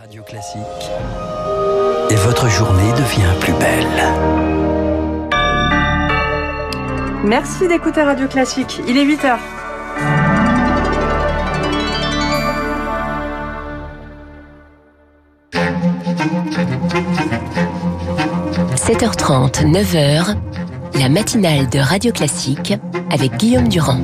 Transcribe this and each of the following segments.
Radio Classique. Et votre journée devient plus belle. Merci d'écouter Radio Classique. Il est 8 h 7h30, 9h, la matinale de Radio Classique avec Guillaume Durand.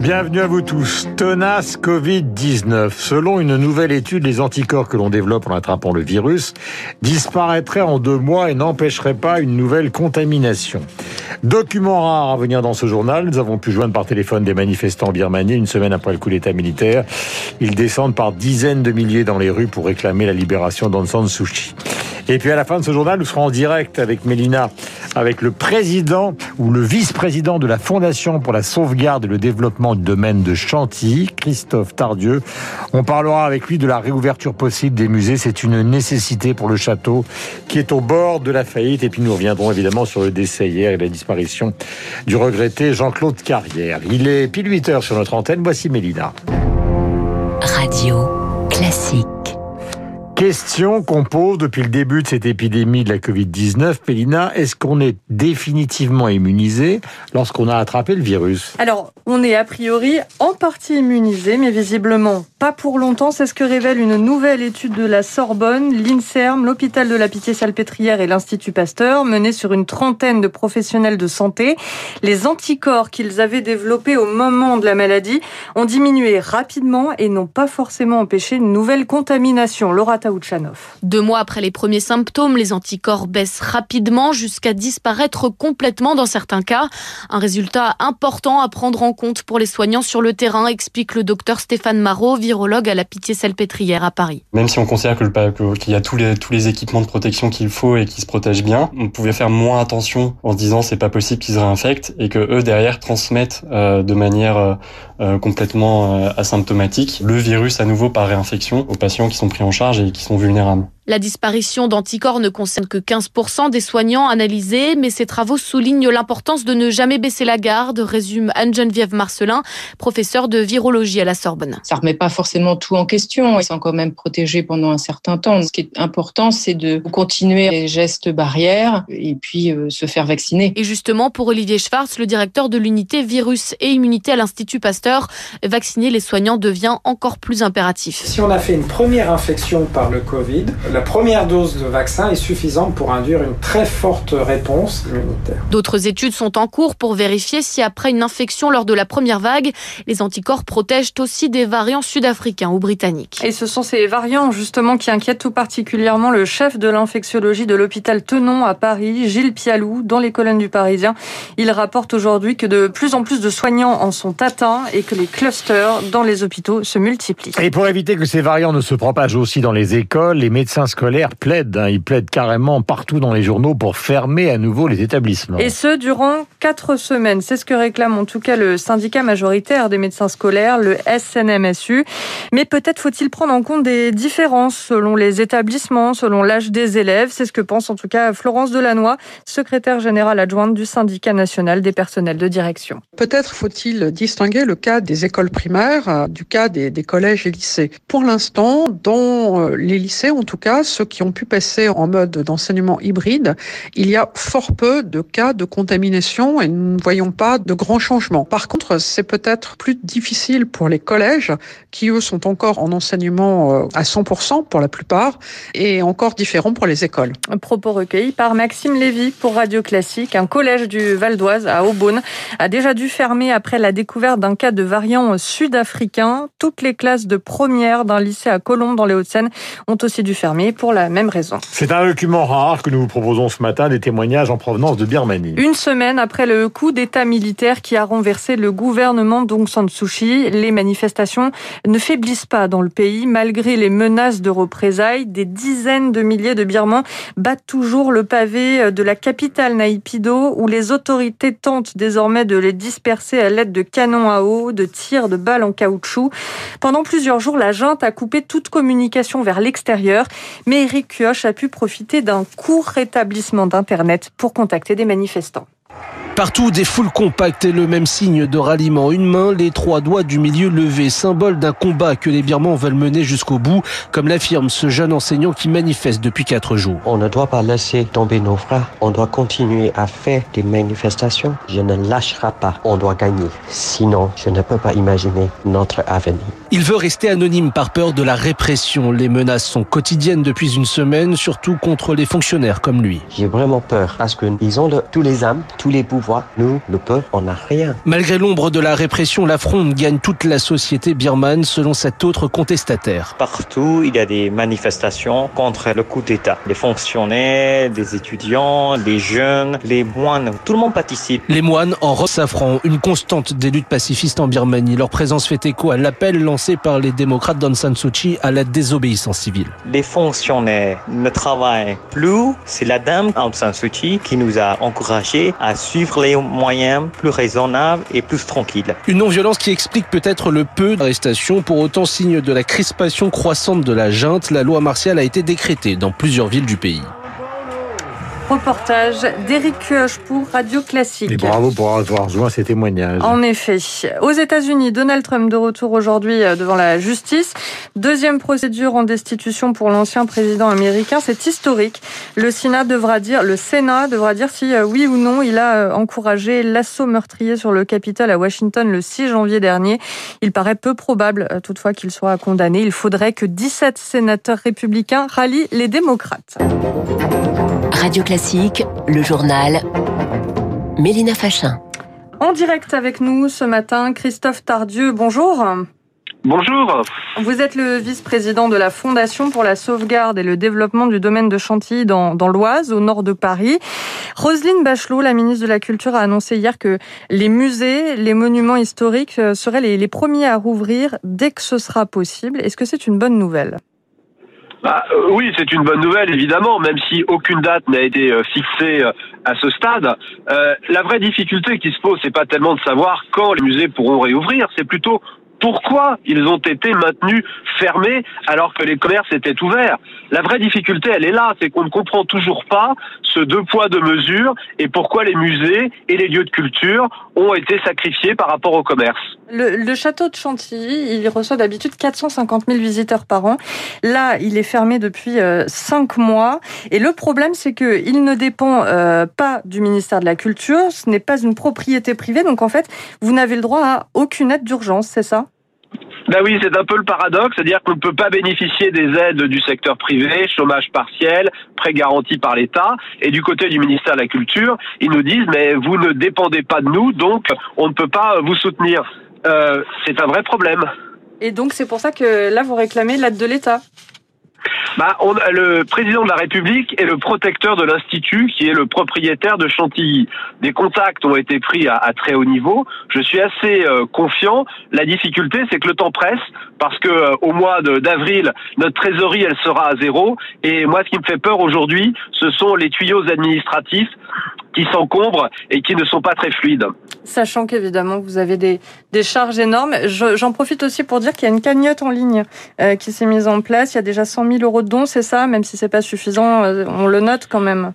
Bienvenue à vous tous. Tenace Covid-19. Selon une nouvelle étude, les anticorps que l'on développe en attrapant le virus disparaîtraient en deux mois et n'empêcheraient pas une nouvelle contamination. Document rare à venir dans ce journal. Nous avons pu joindre par téléphone des manifestants en Birmanie une semaine après le coup d'État militaire. Ils descendent par dizaines de milliers dans les rues pour réclamer la libération d'Aung San Suu Kyi. Et puis à la fin de ce journal, nous serons en direct avec Mélina, avec le président ou le vice-président de la Fondation pour la sauvegarde et le développement du domaine de Chantilly, Christophe Tardieu. On parlera avec lui de la réouverture possible des musées. C'est une nécessité pour le château qui est au bord de la faillite. Et puis nous reviendrons évidemment sur le décès hier et la disparition du regretté Jean-Claude Carrière. Il est pile 8 heures sur notre antenne. Voici Mélina. Radio classique. Question qu'on pose depuis le début de cette épidémie de la Covid-19. Pélina, est-ce qu'on est définitivement immunisé lorsqu'on a attrapé le virus? Alors, on est a priori en partie immunisé, mais visiblement pas pour longtemps. C'est ce que révèle une nouvelle étude de la Sorbonne, l'INSERM, l'hôpital de la Pitié-Salpêtrière et l'Institut Pasteur, menée sur une trentaine de professionnels de santé. Les anticorps qu'ils avaient développés au moment de la maladie ont diminué rapidement et n'ont pas forcément empêché une nouvelle contamination. Laura deux mois après les premiers symptômes, les anticorps baissent rapidement jusqu'à disparaître complètement dans certains cas. Un résultat important à prendre en compte pour les soignants sur le terrain, explique le docteur Stéphane Marot, à la Pitié-Salpêtrière à Paris. Même si on considère qu'il y a tous les, tous les équipements de protection qu'il faut et qui se protègent bien, on pouvait faire moins attention en se disant c'est pas possible qu'ils se réinfectent et que eux derrière transmettent euh, de manière euh, euh, complètement asymptomatique le virus à nouveau par réinfection aux patients qui sont pris en charge et qui sont vulnérables. La disparition d'anticorps ne concerne que 15% des soignants analysés, mais ces travaux soulignent l'importance de ne jamais baisser la garde, résume Anne-Geneviève Marcelin, professeure de virologie à la Sorbonne. Ça remet pas forcément tout en question, ils sont quand même protégés pendant un certain temps. Ce qui est important, c'est de continuer les gestes barrières et puis euh, se faire vacciner. Et justement, pour Olivier Schwartz, le directeur de l'unité virus et immunité à l'Institut Pasteur, vacciner les soignants devient encore plus impératif. Si on a fait une première infection par le Covid, la première dose de vaccin est suffisante pour induire une très forte réponse immunitaire. D'autres études sont en cours pour vérifier si après une infection lors de la première vague, les anticorps protègent aussi des variants sud-africains ou britanniques. Et ce sont ces variants justement qui inquiètent tout particulièrement le chef de l'infectiologie de l'hôpital Tenon à Paris, Gilles Pialou, dans les colonnes du Parisien. Il rapporte aujourd'hui que de plus en plus de soignants en sont atteints et que les clusters dans les hôpitaux se multiplient. Et pour éviter que ces variants ne se propagent aussi dans les écoles, les médecins scolaires plaident, hein, ils plaident carrément partout dans les journaux pour fermer à nouveau les établissements. Et ce, durant quatre semaines. C'est ce que réclame en tout cas le syndicat majoritaire des médecins scolaires, le SNMSU. Mais peut-être faut-il prendre en compte des différences selon les établissements, selon l'âge des élèves. C'est ce que pense en tout cas Florence Delannoy, secrétaire générale adjointe du syndicat national des personnels de direction. Peut-être faut-il distinguer le cas des écoles primaires euh, du cas des, des collèges et lycées. Pour l'instant, dans euh, les lycées, en tout cas, ceux qui ont pu passer en mode d'enseignement hybride, il y a fort peu de cas de contamination et nous ne voyons pas de grands changements. Par contre, c'est peut-être plus difficile pour les collèges qui, eux, sont encore en enseignement euh, à 100% pour la plupart et encore différent pour les écoles. Un propos recueilli par Maxime Lévy pour Radio Classique. Un collège du Val d'Oise à Aubonne a déjà dû fermer après la découverte d'un cas de variant sud-africain. Toutes les classes de première d'un lycée à Colombes dans les Hauts-de-Seine ont aussi dû fermer pour la même raison. C'est un document rare que nous vous proposons ce matin, des témoignages en provenance de Birmanie. Une semaine après le coup d'État militaire qui a renversé le gouvernement d'Aung San Suu Kyi, les manifestations ne faiblissent pas dans le pays malgré les menaces de représailles. Des dizaines de milliers de Birmans battent toujours le pavé de la capitale Naïpido où les autorités tentent désormais de les disperser à l'aide de canons à eau, de tirs de balles en caoutchouc. Pendant plusieurs jours, la junte a coupé toute communication vers l'extérieur mais Eric Kioch a pu profiter d'un court rétablissement d'Internet pour contacter des manifestants. Partout, des foules compactes et le même signe de ralliement. Une main, les trois doigts du milieu levés, symbole d'un combat que les Birmans veulent mener jusqu'au bout, comme l'affirme ce jeune enseignant qui manifeste depuis quatre jours. On ne doit pas laisser tomber nos frères. On doit continuer à faire des manifestations. Je ne lâcherai pas. On doit gagner. Sinon, je ne peux pas imaginer notre avenir. Il veut rester anonyme par peur de la répression. Les menaces sont quotidiennes depuis une semaine, surtout contre les fonctionnaires comme lui. J'ai vraiment peur parce qu'ils ont tous les âmes, tous les pouvoirs nous, le peuple, on n'a rien. Malgré l'ombre de la répression, la fronde gagne toute la société birmane, selon cet autre contestataire. Partout, il y a des manifestations contre le coup d'État. Les fonctionnaires, des étudiants, les jeunes, les moines, tout le monde participe. Les moines en robe safran, une constante des luttes pacifistes en Birmanie. Leur présence fait écho à l'appel lancé par les démocrates d'Aung San Suu Kyi à la désobéissance civile. Les fonctionnaires ne travaillent plus. C'est la dame Aung San Suu Kyi qui nous a encouragés à suivre les moyens plus raisonnables et plus tranquilles. Une non-violence qui explique peut-être le peu d'arrestations. Pour autant, signe de la crispation croissante de la junte, la loi martiale a été décrétée dans plusieurs villes du pays. Reportage d'Éric Kioch pour Radio Classique. Et bravo pour avoir joint ces témoignages. En effet. Aux États-Unis, Donald Trump de retour aujourd'hui euh, devant la justice. Deuxième procédure en destitution pour l'ancien président américain. C'est historique. Le Sénat devra dire, le Sénat devra dire si euh, oui ou non il a euh, encouragé l'assaut meurtrier sur le Capitole à Washington le 6 janvier dernier. Il paraît peu probable toutefois qu'il soit condamné. Il faudrait que 17 sénateurs républicains rallient les démocrates. Radio Classique, le journal. Mélina Fachin. En direct avec nous ce matin, Christophe Tardieu, bonjour. Bonjour. Vous êtes le vice-président de la Fondation pour la sauvegarde et le développement du domaine de Chantilly dans, dans l'Oise, au nord de Paris. Roselyne Bachelot, la ministre de la Culture, a annoncé hier que les musées, les monuments historiques euh, seraient les, les premiers à rouvrir dès que ce sera possible. Est-ce que c'est une bonne nouvelle? Bah, euh, oui, c'est une bonne nouvelle, évidemment, même si aucune date n'a été euh, fixée euh, à ce stade. la vraie difficulté qui se pose, c'est pas tellement de savoir quand les musées pourront réouvrir, c'est plutôt pourquoi ils ont été maintenus fermés alors que les commerces étaient ouverts. La vraie difficulté, elle est là, c'est qu'on ne comprend toujours pas ce deux poids deux mesures et pourquoi les musées et les lieux de culture ont été sacrifiés par rapport au commerce. Le, château de Chantilly, il reçoit d'habitude 450 000 visiteurs par an. Là, il est fermé depuis euh, cinq mois. Et le problème, c'est qu'il ne dépend euh, pas du ministère de la Culture. Ce n'est pas une propriété privée. Donc, en fait, vous n'avez le droit à aucune aide d'urgence, c'est ça? Ben oui, c'est un peu le paradoxe, c'est-à-dire qu'on ne peut pas bénéficier des aides du secteur privé, chômage partiel, prêt garanti par l'État, et du côté du ministère de la Culture, ils nous disent mais vous ne dépendez pas de nous, donc on ne peut pas vous soutenir. Euh, c'est un vrai problème. Et donc c'est pour ça que là vous réclamez l'aide de l'État bah, le président de la République est le protecteur de l'Institut, qui est le propriétaire de Chantilly. Des contacts ont été pris à, à très haut niveau. Je suis assez euh, confiant. La difficulté, c'est que le temps presse, parce que euh, au mois d'avril, notre trésorerie, elle sera à zéro. Et moi, ce qui me fait peur aujourd'hui, ce sont les tuyaux administratifs qui s'encombrent et qui ne sont pas très fluides. Sachant qu'évidemment, vous avez des, des charges énormes. J'en profite aussi pour dire qu'il y a une cagnotte en ligne euh, qui s'est mise en place. Il y a déjà 100 000 euros de dons, c'est ça? Même si c'est pas suffisant, euh, on le note quand même.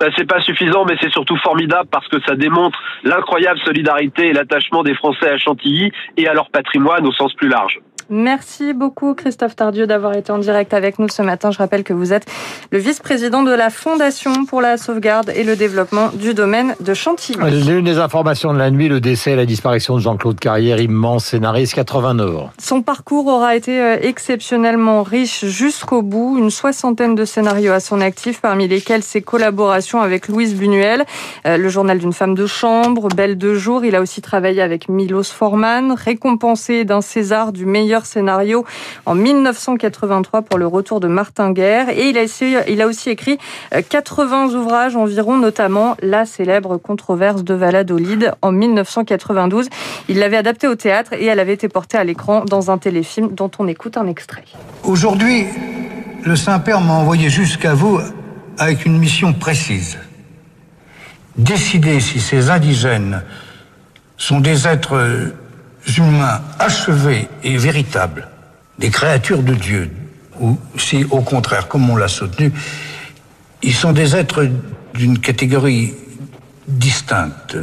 Ben, c'est pas suffisant, mais c'est surtout formidable parce que ça démontre l'incroyable solidarité et l'attachement des Français à Chantilly et à leur patrimoine au sens plus large. Merci beaucoup Christophe Tardieu d'avoir été en direct avec nous ce matin. Je rappelle que vous êtes le vice-président de la Fondation pour la sauvegarde et le développement du domaine de Chantilly. L'une des informations de la nuit, le décès et la disparition de Jean-Claude Carrière, immense scénariste, 89 ans. Son parcours aura été euh, exceptionnellement riche jusqu'au bout. Une soixantaine de scénarios à son actif, parmi lesquels ses collaborations avec Louise Buñuel, euh, le journal d'une femme de chambre, Belle de jour. Il a aussi travaillé avec Milos Forman, récompensé d'un César du meilleur scénario en 1983 pour le retour de Martin Guerre. Et il a, il a aussi écrit 80 euh, ouvrages environ, notamment la célèbre controverse de Valladolid en 1992. Il l'avait adaptée au théâtre et elle avait été portée à l'écran dans un téléfilm dont on écoute un extrait. Aujourd'hui, le Saint-Père m'a envoyé jusqu'à vous avec une mission précise. Décider si ces indigènes sont des êtres humains achevés et véritables, des créatures de Dieu, ou si au contraire, comme on l'a soutenu, ils sont des êtres d'une catégorie distinctes.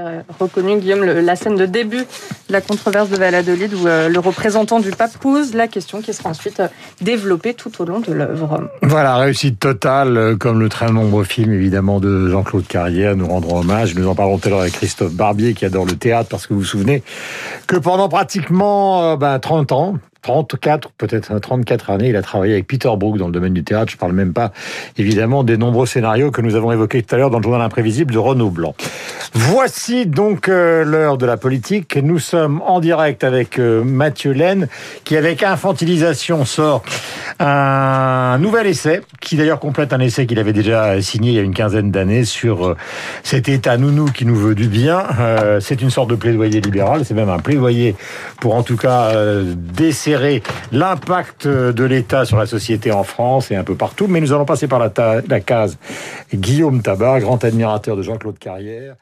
Aurez reconnu, Guillaume, la scène de début de la controverse de Valladolid où euh, le représentant du pape pose la question qui sera ensuite euh, développée tout au long de l'œuvre. Voilà, réussite totale, euh, comme le très nombreux film évidemment de Jean-Claude Carrière. Nous rendrons hommage. Nous en parlons tout à l'heure avec Christophe Barbier qui adore le théâtre parce que vous vous souvenez que pendant pratiquement ben, 30 ans, 34, peut-être 34 années, il a travaillé avec Peter Brook dans le domaine du théâtre. Je parle même pas, évidemment, des nombreux scénarios que nous avons évoqués tout à l'heure dans le journal imprévisible de Renaud Blanc. Voici donc euh, l'heure de la politique. Nous sommes en direct avec euh, Mathieu Laine, qui avec infantilisation sort un nouvel essai, qui d'ailleurs complète un essai qu'il avait déjà signé il y a une quinzaine d'années sur euh, cet État nounou qui nous veut du bien. c'est une sorte de plaidoyer libéral, c'est même un plaidoyer pour en tout cas l'impact de l'État sur la société en France et un peu partout. Mais nous allons passer par la, la case Guillaume Tabar, grand admirateur de Jean-Claude Carrière.